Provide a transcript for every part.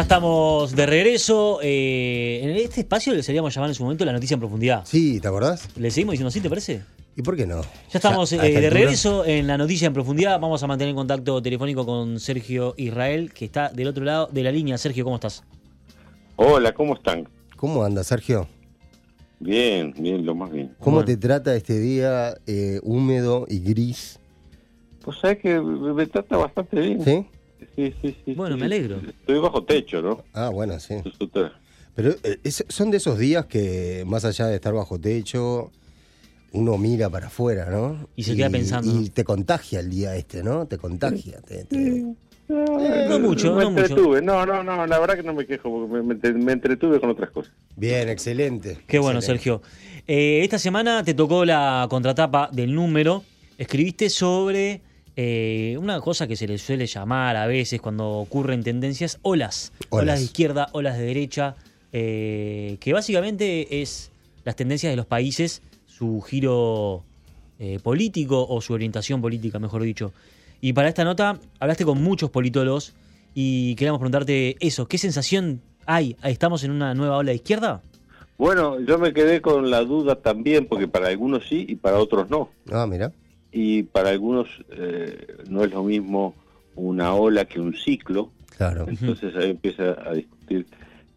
Ya estamos de regreso. eh, en este espacio le seríamos llamar en su momento la noticia en profundidad. Sí, ¿te acordás? ¿Le seguimos diciendo así, te parece? ¿Y por qué no? Ya estamos eh, de regreso en la noticia en profundidad. Vamos a mantener contacto telefónico con Sergio Israel, que está del otro lado de la línea. Sergio, ¿cómo estás? Hola, ¿cómo están? ¿Cómo anda, Sergio? Bien, bien, lo más bien. ¿Cómo Bueno. te trata este día eh, húmedo y gris? Pues sabes que me me trata bastante bien. ¿Sí? Sí, sí, sí. Bueno, sí. me alegro. Estoy bajo techo, ¿no? Ah, bueno, sí. Pero eh, es- son de esos días que, más allá de estar bajo techo, uno mira para afuera, ¿no? Y se queda pensando, Y ¿no? te contagia el día este, ¿no? Te contagia. te- te- no mucho, me no mucho. entretuve. No, no, no, la verdad que no me quejo porque me, me entre- me entretuve con otras cosas. Bien, excelente. Qué bueno, excelente. Sergio. Eh, esta semana te tocó la contratapa del número. Escribiste sobre eh, una cosa que se le suele llamar a veces cuando ocurren tendencias, olas. Olas, Olas. de izquierda, olas de derecha, eh, que básicamente es las tendencias de los países, su giro eh, político o su orientación política, mejor dicho. Y para esta nota hablaste con muchos politólogos y queríamos preguntarte eso, ¿qué sensación hay? ¿Estamos en una nueva ola de izquierda? Bueno, yo me quedé con la duda también porque para algunos sí y para otros no. Ah, mira. Y para algunos eh, no es lo mismo una ola que un ciclo. Claro. Entonces ahí empieza a discutir.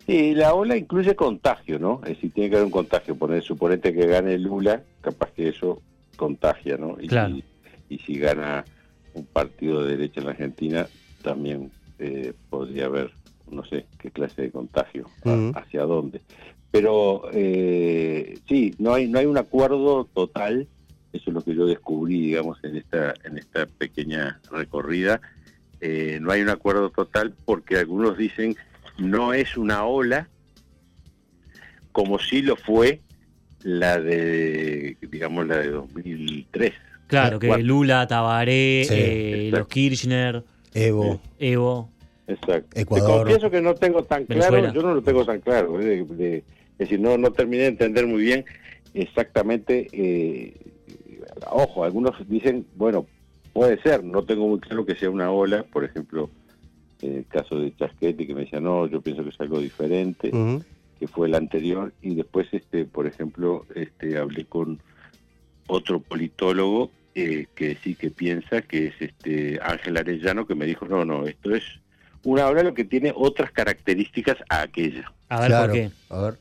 Y la ola incluye contagio, ¿no? Es decir, tiene que haber un contagio. Poner, suponete que gane Lula, capaz que eso contagia, ¿no? Y, Claro. si, y si gana un partido de derecha en la Argentina, también eh, podría haber, no sé, qué clase de contagio, a- Ujú. hacia dónde. Pero eh, sí, no hay, no hay un acuerdo total. Eso es lo que yo descubrí, digamos, en esta, en esta pequeña recorrida. Eh, no hay un acuerdo total porque algunos dicen no es una ola como si lo fue la de, digamos, la de 2003. Claro, que. Lula, Tabaré, Sí, eh, los Kirchner, Evo. Evo. Exacto. Ecuador. Te confieso que no tengo tan Venezuela. claro, yo no lo tengo tan claro. eh, de- de- es decir, no, no terminé de entender muy bien exactamente. eh, ojo, algunos dicen, bueno, puede ser, no tengo muy claro que sea una ola, por ejemplo, en el caso de Chasquete, que me decía, no, yo pienso que es algo diferente. Que fue el anterior y después este por ejemplo este hablé con otro politólogo eh, que sí que piensa que es este Ángel Arellano que me dijo no no esto es una ola lo que tiene otras características a aquella A ver Claro. por qué. A ver.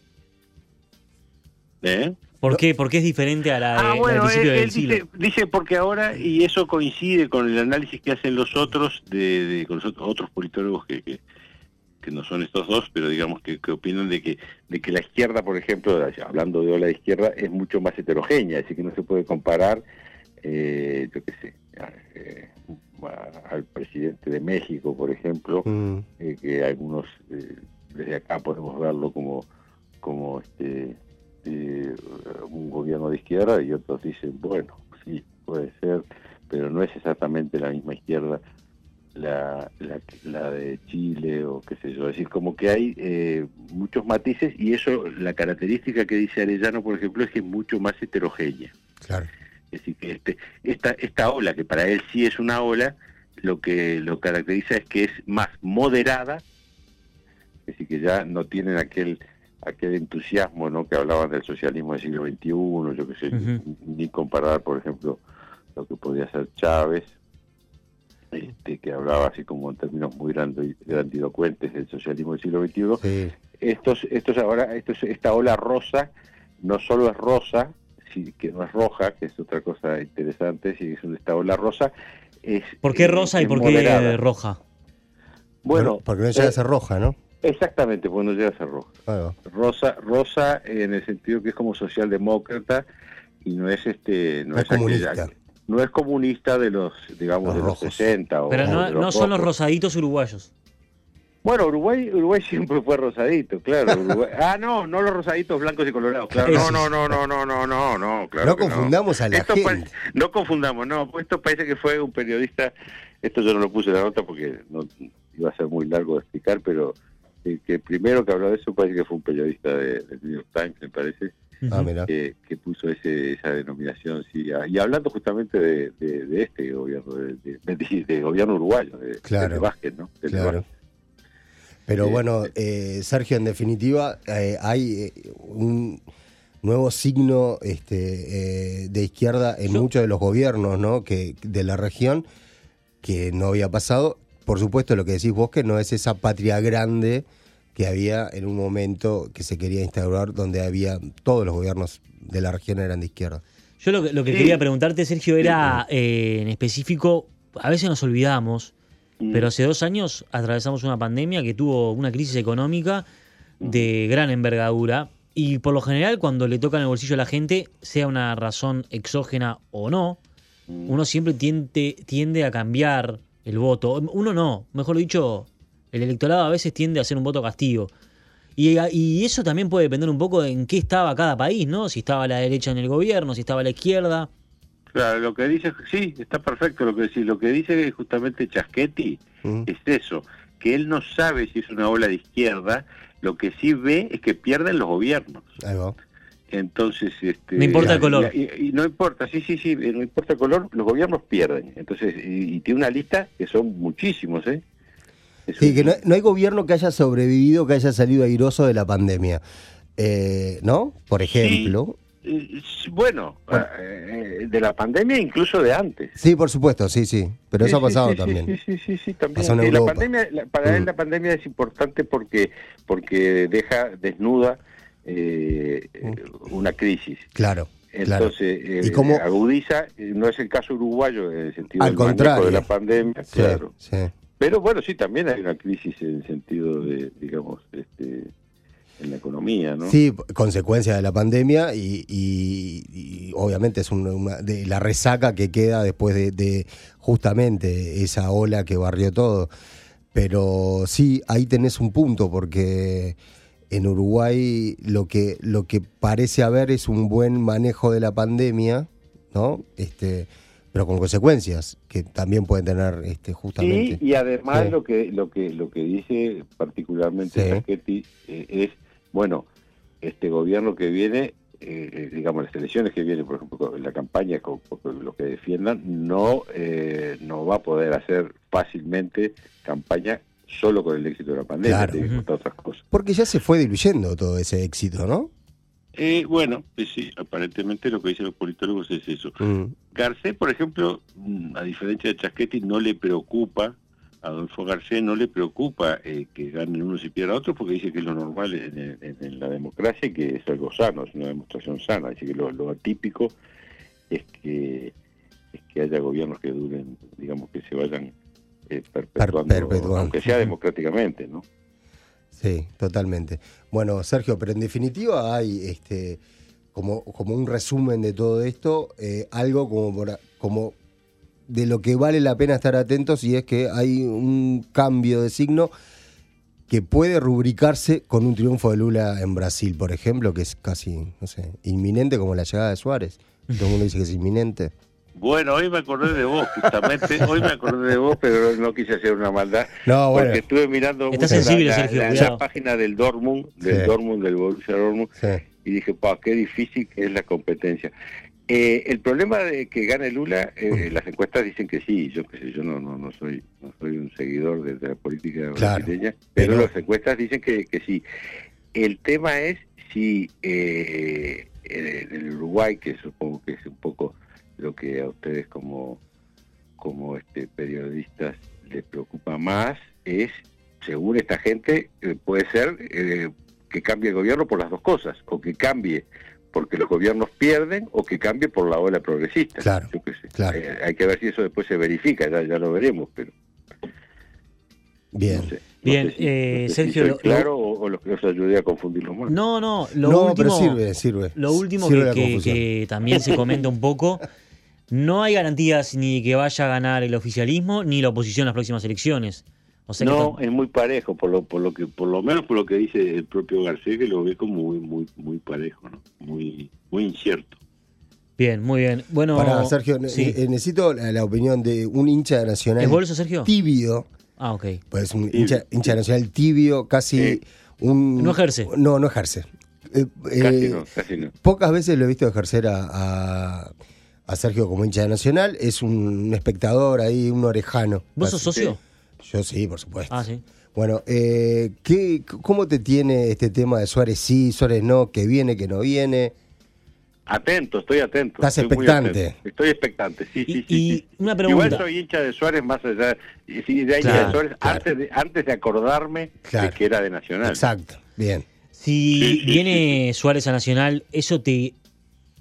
¿Eh? ¿Por qué? ¿Por qué es diferente a la, de- Ah, la del bueno, principio él, del él siglo? dice, dice porque ahora, y eso coincide con el análisis que hacen los otros, de, de- con los otros, otros politólogos que, que, que no son estos dos, pero digamos que, que opinan de que, de que la izquierda, por ejemplo, hablando de ola de izquierda, es mucho más heterogénea, así que no se puede comparar, eh, yo qué sé, a- eh, a- al presidente de México, por ejemplo, Mm. eh, que algunos eh, desde acá podemos verlo como como este eh, un gobierno de izquierda y otros dicen bueno sí puede ser pero no es exactamente la misma izquierda la, la, la de Chile o qué sé yo es decir como que hay eh, muchos matices y eso la característica que dice Arellano por ejemplo es que es mucho más heterogénea Claro. es decir, que este, esta, esta ola, que para él sí es una ola, lo que lo caracteriza es que es más moderada, es decir, que ya no tienen aquel aquel entusiasmo ¿no? que hablaban del socialismo del siglo XXI, yo qué sé, ni comparar, por ejemplo, lo que podía ser Chávez, este, que hablaba así como en términos muy grandi- grandilocuentes del socialismo del siglo XXI, Sí. estos, estos ahora, estos, esta ola rosa no solo es rosa, sí, que no es roja, que es otra cosa interesante, si es una- esta ola rosa, es... ¿Por qué rosa y es por qué moderada. roja? Bueno, Por- porque no llega a ser roja, ¿no? Exactamente, porque no llega a ser roja. Rosa, rosa en el sentido que es como socialdemócrata y no es este, no, No es aquella- comunista. no es comunista de los, digamos, Los de rojos. los 60 o Pero no, de no son los rosaditos uruguayos. Bueno, Uruguay, Uruguay siempre fue rosadito, claro. Uruguay- Ah, no, no los rosaditos blancos y colorados, claro. No, no, no, no, no, no, no, no, claro. no confundamos a la Esto gente. no confundamos, no, pues esto parece que fue un periodista, esto yo no lo puse en la nota porque no iba a ser muy largo de explicar, pero el que primero que habló de eso parece que fue un periodista de, del New York Times, me parece, Ah, que, que puso ese, esa denominación, sí, y hablando justamente de, de- de este gobierno, de, de- de- de gobierno uruguayo, de, Claro. de Vázquez, ¿no? Claro. Vázquez. Pero Eh, bueno, eh, Sergio, en definitiva, eh, hay eh, un nuevo signo este, eh, de izquierda en Yo- muchos de los gobiernos ¿no? que, de la región que no había pasado. Por supuesto, lo que decís vos, que no es esa patria grande que había en un momento que se quería instaurar, donde había todos los gobiernos de la región eran de izquierda. Yo lo que, lo que Sí. quería preguntarte, Sergio, era eh, en específico, a veces nos olvidamos, Mm. pero hace dos años atravesamos una pandemia que tuvo una crisis económica de gran envergadura y por lo general cuando le toca en el bolsillo a la gente, sea una razón exógena o no, uno siempre tiende, tiende a cambiar el voto. Uno no, mejor dicho, el electorado a veces tiende a hacer un voto castigo. Y, y eso también puede depender un poco de en qué estaba cada país, ¿no? Si estaba la derecha en el gobierno, si estaba la izquierda. Claro, lo que dice, sí, está perfecto lo que decís. Lo que dice justamente Chaschetti ¿Mm? es eso, que él no sabe si es una ola de izquierda, lo que sí ve es que pierden los gobiernos. Ahí va. Entonces, este, No importa el color. Y, y- y no importa, sí, sí, sí, no importa el color, los gobiernos pierden. Entonces, y, y tiene una lista que son muchísimos, ¿eh? Es Sí, un- que no, no hay gobierno que haya sobrevivido, que haya salido airoso de la pandemia. Eh, ¿No? Por ejemplo. Eh, Bueno, eh, de la pandemia incluso de antes. Sí, por supuesto, sí, sí. Pero eso Sí, ha pasado sí, también. Sí, sí, sí, sí, también. Pasó en Eh, la Europa. pandemia, la- para él Mm. la pandemia es importante porque porque deja desnuda eh, eh, una crisis. Claro, Mm. claro. Entonces, eh, ¿Y cómo- agudiza, eh, no es el caso uruguayo en el sentido Al del contrario. de la pandemia, Sí, claro. sí. Pero bueno, sí, también hay una crisis en el sentido de, digamos, este, en la economía, ¿no? Sí, consecuencia de la pandemia y, y- y obviamente es una, una- de la resaca que queda después de, de justamente esa ola que barrió todo. Pero sí, ahí tenés un punto porque en Uruguay lo que lo que parece haber es un buen manejo de la pandemia, ¿no? Este, pero con consecuencias que también pueden tener este justamente. Sí, y además Sí. lo que lo que lo que dice particularmente Sí. Sacchetti, eh, es bueno este gobierno que viene eh, eh, digamos las elecciones que vienen por ejemplo la campaña con, con lo que defiendan no eh, no va a poder hacer fácilmente campaña solo con el éxito de la pandemia Claro. tiene que Ujú. contar otras cosas Porque ya se fue diluyendo todo ese éxito, ¿no? Eh, bueno pues sí aparentemente lo que dicen los politólogos es eso Mm, Garcés, por ejemplo, mm, a diferencia de Chaschetti, no le preocupa, a Adolfo Garcés no le preocupa eh, que ganen unos y pierdan otros, porque dice que es lo normal en, en- en la democracia y que es algo sano, es una demostración sana. Dice que lo, lo atípico es que es que haya gobiernos que duren, digamos, que se vayan eh, perpetuando, perpetuando. aunque sea democráticamente, ¿no? Sí, totalmente. Bueno, Sergio, pero en definitiva hay este como, como un resumen de todo esto, eh, algo como, por como de lo que vale la pena estar atentos y es que hay un cambio de signo que puede rubricarse con un triunfo de Lula en Brasil, por ejemplo, que es casi, no sé, inminente como la llegada de Suárez. Todo el mundo dice que es inminente. Bueno, hoy me acordé de vos, justamente. Hoy me acordé de vos, pero no quise hacer una maldad. No, bueno. Porque estuve mirando Está mucho sensible, la, la- Sergio, la- cuidado. la página del Dortmund, del Sí. Dortmund, del Borussia Dortmund, Sí. y dije, pa, qué difícil que es la competencia. Eh, el problema de que gane Lula, eh, las encuestas dicen que sí, yo qué sé, yo no, no, no soy no soy un seguidor de, de la política Claro, brasileña, pero, pero- las encuestas dicen que, que sí. El tema es si eh, en el Uruguay, que supongo que es un poco lo que a ustedes como, como este periodistas les preocupa más, es, según esta gente, eh, puede ser eh, que cambie el gobierno por las dos cosas, o que cambie porque los gobiernos pierden, o que cambie por la ola progresista. Claro, Yo qué sé. claro. Eh, hay que ver si eso después se verifica, ya, ya lo veremos, pero Bien. no sé. no Bien, sé si- eh, no sé si Sergio, lo- claro o, o los que os ayudé a confundirlos más. No, no, lo no, último, pero sirve, sirve. Lo último Sirve que, la que- confusión. que también se comenta un poco, no hay garantías ni que vaya a ganar el oficialismo ni la oposición en las próximas elecciones. O sea que no, es muy parejo, por lo, por lo que, por lo menos por lo que dice el propio Garcés, que lo ve como muy, muy, muy parejo, ¿no? Muy, muy incierto. bien, muy bien. Bueno, Para Sergio, sí. eh, necesito la, la opinión de un hincha de Nacional ¿es bolso, Sergio? tibio, Ah, ok. pues un hincha, Nacional tibio, casi un... No ejerce. No, no ejerce. Eh, Casi eh, no, casi no. Pocas veces lo he visto ejercer a, a- a Sergio como hincha de Nacional. Es un, espectador ahí, un orejano. ¿Vos sos socio? Yo sí, por supuesto. Ah, sí. Bueno, eh, ¿qué, ¿cómo te tiene este tema de Suárez sí, Suárez no, que viene, que no viene? Atento, estoy atento. ¿Estás estoy expectante? atento. Estoy expectante, sí, sí, Y- sí. y sí. una pregunta. Igual soy hincha de Suárez más allá, y sí, de hincha Claro, de Suárez claro. antes, de, antes de acordarme Claro. de que era de Nacional. Exacto, bien. Si Sí, sí, viene Suárez a Nacional, ¿eso te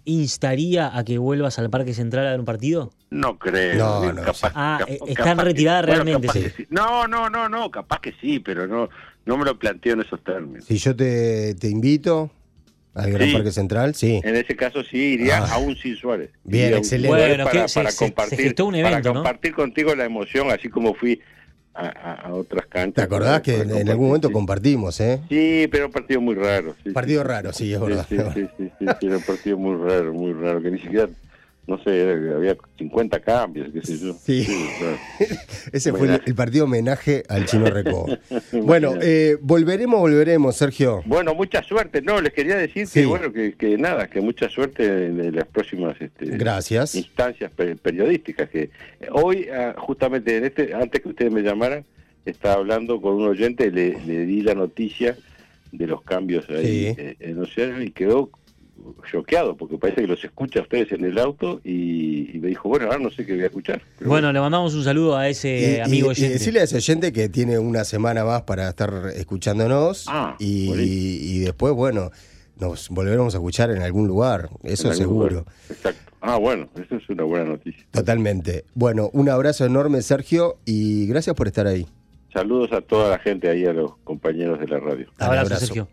instaría a que vuelvas al Parque Central a ver un partido? No creo. No, no, capaz, sí. Ah, eh, está capaz en retirada que- bueno, realmente, sí. No, no, no, no, capaz que sí, pero no, no me lo planteo en esos términos. Si yo te, te invito al Gran Sí. Parque Central, sí. En ese caso sí iría Ah. aún sin Suárez. Bien, Iría excelente. Bueno, para, que se- para se- se compartir, gestó un evento, para ¿no? compartir contigo la emoción, así como fui a, a- a otras canchas. ¿Te acordás para- que para en, algún momento sí. compartimos, eh? Sí, pero un partido muy raro. sí, Partido sí, raro, sí, es verdad. Sí, sí, sí, sí, sí, era un partido muy raro, muy raro, que ni siquiera, no sé, había 50 cambios, qué sé yo. Sí. claro. Ese fue el, partido homenaje al Chino Recó. bueno, eh, volveremos, volveremos, Sergio. Bueno, mucha suerte. No, les quería decir Sí. que, bueno, que, que nada, que mucha suerte en, las próximas este, Gracias. instancias pe- periodísticas. Que eh, hoy, ah, justamente en este, antes que ustedes me llamaran, estaba hablando con un oyente, le, le di la noticia de los cambios ahí Sí. eh, en Océano y quedó choqueado porque parece que los escucha a ustedes en el auto y, y me dijo, bueno, ahora no sé qué voy a escuchar. Pero Bueno, le mandamos un saludo a ese Y- amigo y oyente. decirle a ese oyente que tiene una semana más para estar escuchándonos Ah, y, después, bueno, nos volveremos a escuchar en algún lugar, eso algún seguro. lugar. Exacto. Ah, bueno, eso es una buena noticia. Totalmente. Bueno, un abrazo enorme, Sergio, y gracias por estar ahí. Saludos a toda la gente ahí, a los compañeros de la radio. Dale, Abrazo, Sergio.